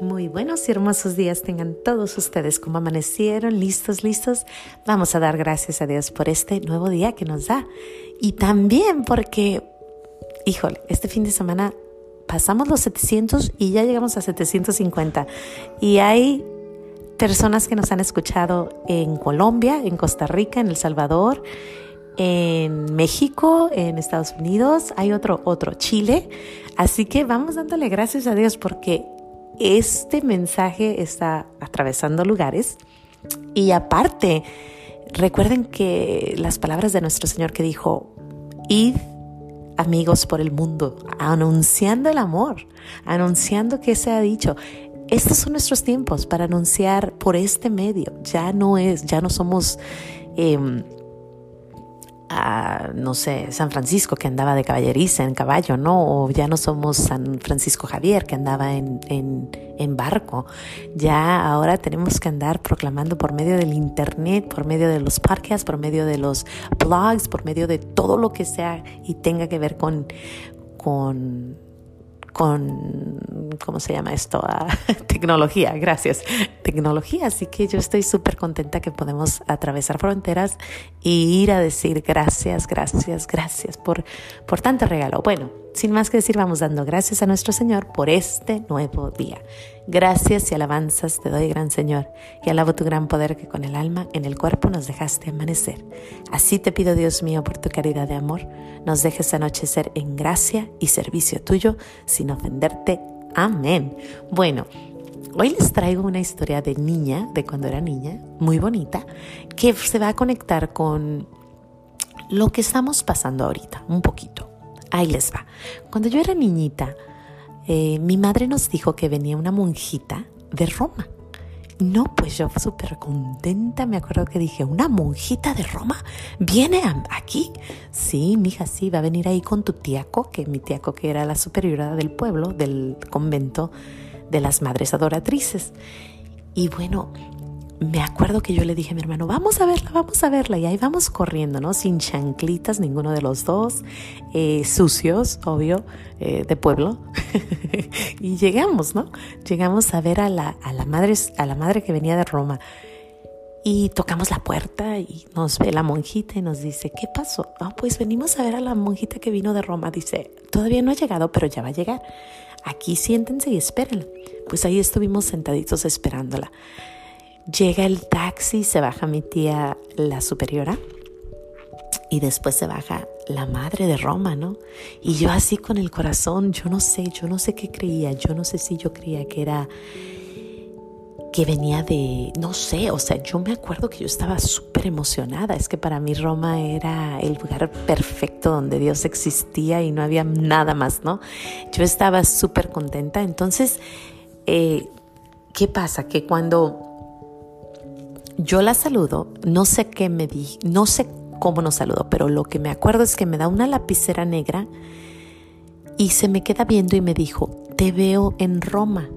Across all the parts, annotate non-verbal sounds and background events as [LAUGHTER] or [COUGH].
Muy buenos y hermosos días tengan todos ustedes como amanecieron, listos, listos. Vamos a dar gracias a Dios por este nuevo día que nos da. Y también porque, híjole, este fin de semana pasamos los 700 y ya llegamos a 750. Y hay personas que nos han escuchado en Colombia, en Costa Rica, en El Salvador, en México, en Estados Unidos, hay otro, otro, Chile. Así que vamos dándole gracias a Dios porque este mensaje está atravesando lugares y aparte, recuerden que las palabras de nuestro Señor que dijo, id amigos por el mundo, anunciando el amor, anunciando que se ha dicho. Estos son nuestros tiempos para anunciar por este medio. Ya no es, ya no somos em, a, no sé, San Francisco que andaba de caballeriza en caballo, ¿no? O ya no somos San Francisco Javier que andaba en, en, en, barco. Ya ahora tenemos que andar proclamando por medio del Internet, por medio de los podcasts, por medio de los blogs, por medio de todo lo que sea y tenga que ver con, con con, ¿cómo se llama esto? [LAUGHS] Tecnología, gracias. Tecnología, así que yo estoy súper contenta que podemos atravesar fronteras y ir a decir gracias, gracias, gracias por, por tanto regalo. Bueno, sin más que decir, vamos dando gracias a nuestro Señor por este nuevo día. Gracias y alabanzas te doy, gran Señor, y alabo tu gran poder que con el alma en el cuerpo nos dejaste amanecer. Así te pido, Dios mío, por tu caridad de amor, nos dejes anochecer en gracia y servicio tuyo, sin ofenderte. Amén. Bueno, Hoy les traigo una historia de niña, de cuando era niña, muy bonita, que se va a conectar con lo que estamos pasando ahorita, un poquito. Ahí les va. Cuando yo era niñita, eh, mi madre nos dijo que venía una monjita de Roma. No, pues yo súper contenta, me acuerdo que dije, ¿una monjita de Roma viene aquí? Sí, mija, sí, va a venir ahí con tu tiaco, que mi tiaco que era la superiora del pueblo, del convento de las madres adoratrices. Y bueno, me acuerdo que yo le dije a mi hermano, vamos a verla, vamos a verla. Y ahí vamos corriendo, ¿no? Sin chanclitas, ninguno de los dos, eh, sucios, obvio, eh, de pueblo. [LAUGHS] y llegamos, ¿no? Llegamos a ver a la, a, la madre, a la madre que venía de Roma. Y tocamos la puerta y nos ve la monjita y nos dice, ¿qué pasó? Ah, pues venimos a ver a la monjita que vino de Roma. Dice, todavía no ha llegado, pero ya va a llegar. Aquí siéntense y espérenla. Pues ahí estuvimos sentaditos esperándola. Llega el taxi, se baja mi tía la superiora y después se baja la madre de Roma, ¿no? Y yo así con el corazón, yo no sé, yo no sé qué creía, yo no sé si yo creía que era que venía de, no sé, o sea, yo me acuerdo que yo estaba súper emocionada, es que para mí Roma era el lugar perfecto donde Dios existía y no había nada más, ¿no? Yo estaba súper contenta, entonces, eh, ¿qué pasa? Que cuando yo la saludo, no sé qué me di, no sé cómo nos saludo, pero lo que me acuerdo es que me da una lapicera negra y se me queda viendo y me dijo, te veo en Roma.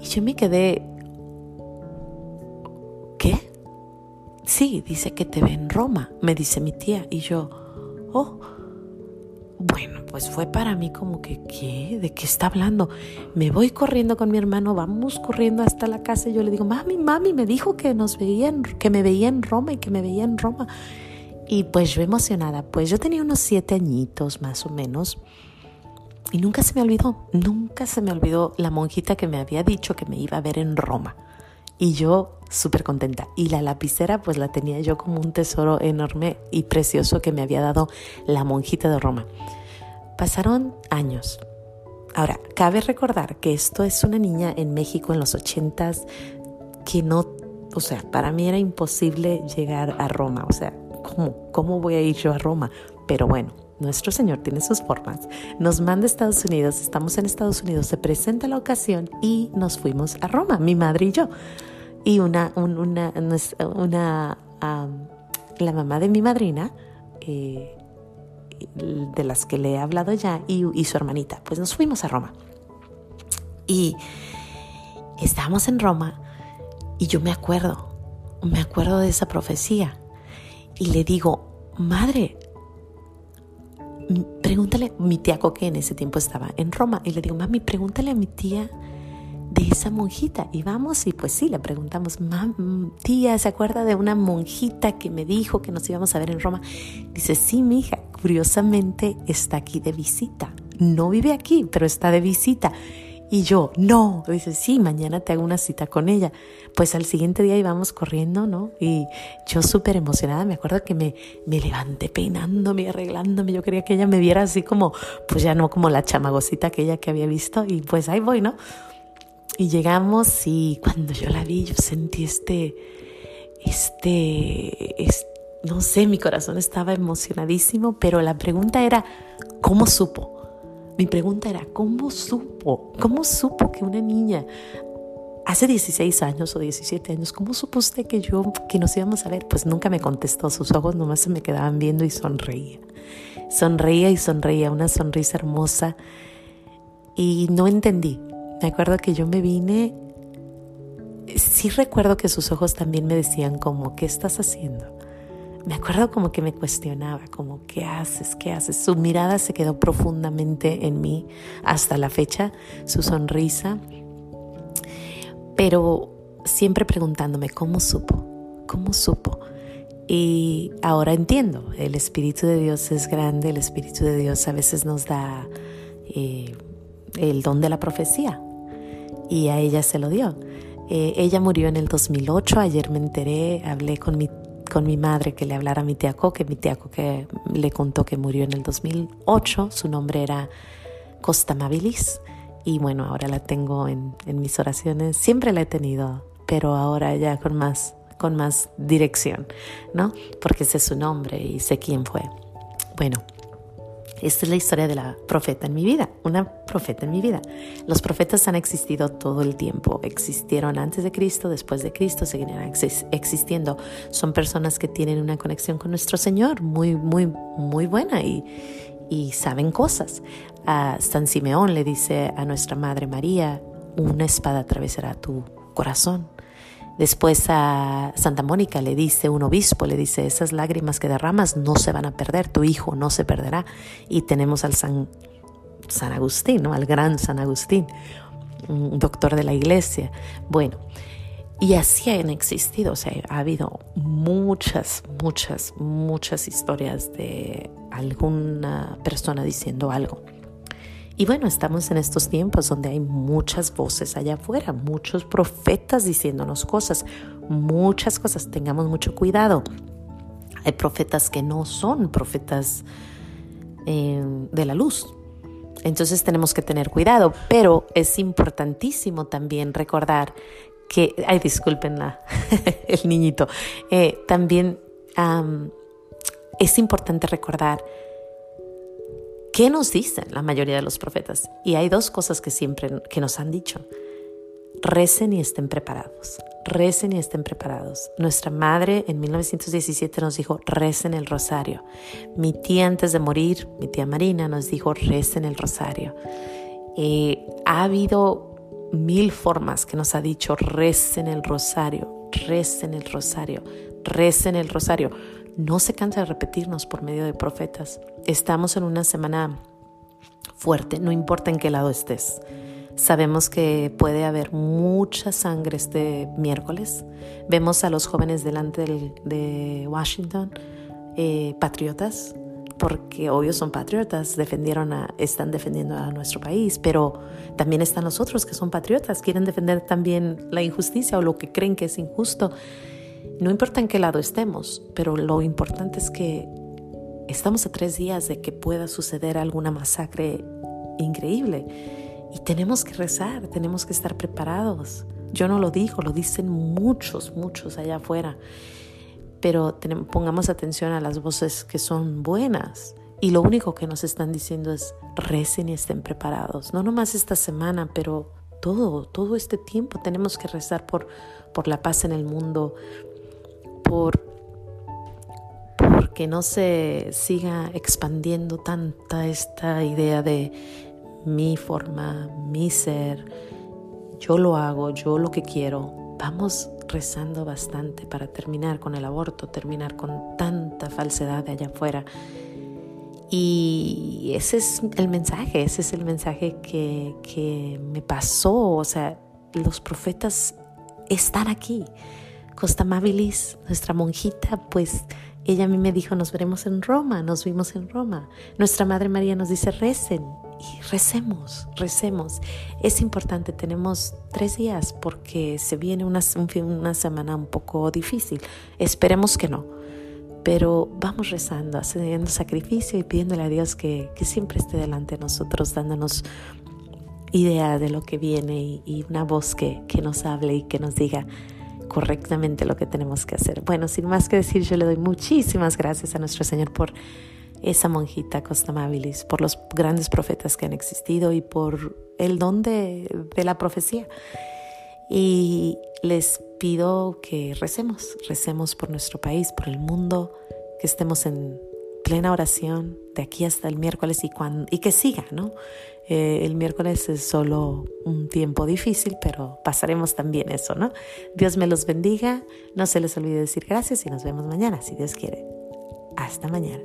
Y yo me quedé, ¿qué? Sí, dice que te ve en Roma, me dice mi tía. Y yo, oh, pues fue para mí como que, ¿qué? ¿De qué está hablando? Me voy corriendo con mi hermano, vamos corriendo hasta la casa y yo le digo, mami, mami, me dijo que nos veían, que me veía en Roma y que me veía en Roma. Y pues yo emocionada, pues yo tenía unos siete añitos más o menos. Y nunca se me olvidó, nunca se me olvidó la monjita que me había dicho que me iba a ver en Roma. Y yo súper contenta. Y la lapicera pues la tenía yo como un tesoro enorme y precioso que me había dado la monjita de Roma. Pasaron años. Ahora, cabe recordar que esto es una niña en México en los ochentas que no, o sea, para mí era imposible llegar a Roma. O sea, ¿cómo, cómo voy a ir yo a Roma? Pero bueno, nuestro Señor tiene sus formas. Nos manda a Estados Unidos, estamos en Estados Unidos, se presenta la ocasión y nos fuimos a Roma, mi madre y yo. Y una, una, una, la mamá de mi madrina, eh, de las que le he hablado ya, y, su hermanita. Pues nos fuimos a Roma. Y estábamos en Roma y yo me acuerdo, me acuerdo de esa profecía. Y le digo, madre, pregúntale, mi tía Coque en ese tiempo estaba en Roma, y le digo, mami, pregúntale a mi tía esa monjita. Y vamos y pues sí, le preguntamos, tía, ¿se acuerda de una monjita que me dijo que nos íbamos a ver en Roma? Dice, sí, mi hija, curiosamente está aquí de visita. No vive aquí, pero está de visita. Y yo, no, dice, sí, mañana te hago una cita con ella. Pues al siguiente día íbamos corriendo, ¿no? Y yo súper emocionada, me acuerdo que me, me levanté peinándome, arreglándome, yo quería que ella me viera así como, pues ya no como la chamagosita aquella que había visto, y pues ahí voy, ¿no? Y llegamos y cuando yo la vi, yo sentí este, este, no sé, mi corazón estaba emocionadísimo, pero la pregunta era, ¿cómo supo? Mi pregunta era, ¿cómo supo? ¿Cómo supo que una niña hace 16 años o 17 años, ¿cómo supo usted que yo, que nos íbamos a ver? Pues nunca me contestó, sus ojos nomás se me quedaban viendo y sonreía. Sonreía y sonreía, una sonrisa hermosa. Y no entendí. Me acuerdo que yo me vine, sí recuerdo que sus ojos también me decían como, ¿qué estás haciendo? Me acuerdo como que me cuestionaba, como, ¿qué haces? ¿Qué haces? Su mirada se quedó profundamente en mí hasta la fecha, su sonrisa, pero siempre preguntándome, ¿cómo supo? ¿Cómo supo? Y ahora entiendo, el Espíritu de Dios es grande, el Espíritu de Dios a veces nos da eh, el don de la profecía y a ella se lo dio. Eh, ella murió en el 2008, ayer me enteré, hablé con mi con mi madre que le hablara a mi tía que mi tía que le contó que murió en el 2008, su nombre era Costa Mabilis y bueno, ahora la tengo en, en mis oraciones, siempre la he tenido, pero ahora ya con más, con más dirección, ¿no? Porque sé su nombre y sé quién fue. Bueno, esta es la historia de la profeta en mi vida, una profeta en mi vida. Los profetas han existido todo el tiempo, existieron antes de Cristo, después de Cristo, seguirán existiendo. Son personas que tienen una conexión con nuestro Señor muy, muy, muy buena y, saben cosas. A San Simeón le dice a nuestra Madre María, una espada atravesará tu corazón Después a Santa Mónica le dice un obispo, le dice, esas lágrimas que derramas no se van a perder, tu hijo no se perderá. Y tenemos al San, San Agustín, ¿no? al gran San Agustín, doctor de la iglesia. Bueno, y así han existido, o sea, ha habido muchas, muchas, muchas historias de alguna persona diciendo algo. Y bueno, estamos en estos tiempos donde hay muchas voces allá afuera, muchos profetas diciéndonos cosas, muchas cosas. Tengamos mucho cuidado. Hay profetas que no son profetas eh, de la luz. Entonces tenemos que tener cuidado, pero es importantísimo también recordar que, ay, disculpen [LAUGHS] el niñito, eh, también es importante recordar ¿Qué nos dicen la mayoría de los profetas? Y hay dos cosas que siempre que nos han dicho. Recen y estén preparados. Recen y estén preparados. Nuestra madre en 1917 nos dijo, recen el rosario. Mi tía antes de morir, mi tía Marina, nos dijo, recen el rosario. Eh, ha habido mil formas que nos ha dicho, recen el rosario, recen el rosario, recen el rosario no se cansa de repetirnos por medio de profetas. Estamos en una semana fuerte, no importa en qué lado estés. Sabemos que puede haber mucha sangre este miércoles. Vemos a los jóvenes delante de Washington, eh, patriotas, porque obvio son patriotas, defendieron a, están defendiendo a nuestro país, pero también están los otros que son patriotas, quieren defender también la injusticia o lo que creen que es injusto. No importa en qué lado estemos, pero lo importante es que estamos a tres días de que pueda suceder alguna masacre increíble y tenemos que rezar, tenemos que estar preparados. Yo no lo digo, lo dicen muchos, muchos allá afuera, pero pongamos atención a las voces que son buenas. Y lo único que nos están diciendo es recen y estén preparados. No nomás esta semana, pero todo, todo este tiempo tenemos que rezar por, por la paz en el mundo, por porque no se siga expandiendo tanta esta idea de mi forma, mi ser, yo lo hago, yo lo que quiero. Vamos rezando bastante para terminar con el aborto, terminar con tanta falsedad de allá afuera. Y ese es el mensaje, ese es el mensaje que, que me pasó, o sea, los profetas están aquí. Costa Mabilis, nuestra monjita, pues ella a mí me dijo, nos veremos en Roma, nos vimos en Roma. Nuestra Madre María nos dice, recen y recemos, recemos. Es importante, tenemos tres días porque se viene una, una semana un poco difícil. Esperemos que no, pero vamos rezando, haciendo sacrificio y pidiéndole a Dios que, que siempre esté delante de nosotros, dándonos idea de lo que viene y, una voz que, que nos hable y que nos diga, correctamente lo que tenemos que hacer. Bueno, sin más que decir, yo le doy muchísimas gracias a nuestro Señor por esa monjita Costa Mabilis, por los grandes profetas que han existido y por el don de, de la profecía. Y les pido que recemos, recemos por nuestro país, por el mundo, que estemos en plena oración de aquí hasta el miércoles y, que siga, ¿no? Eh, el miércoles es solo un tiempo difícil, pero pasaremos también eso, ¿no? Dios me los bendiga, no se les olvide decir gracias y nos vemos mañana, si Dios quiere. Hasta mañana.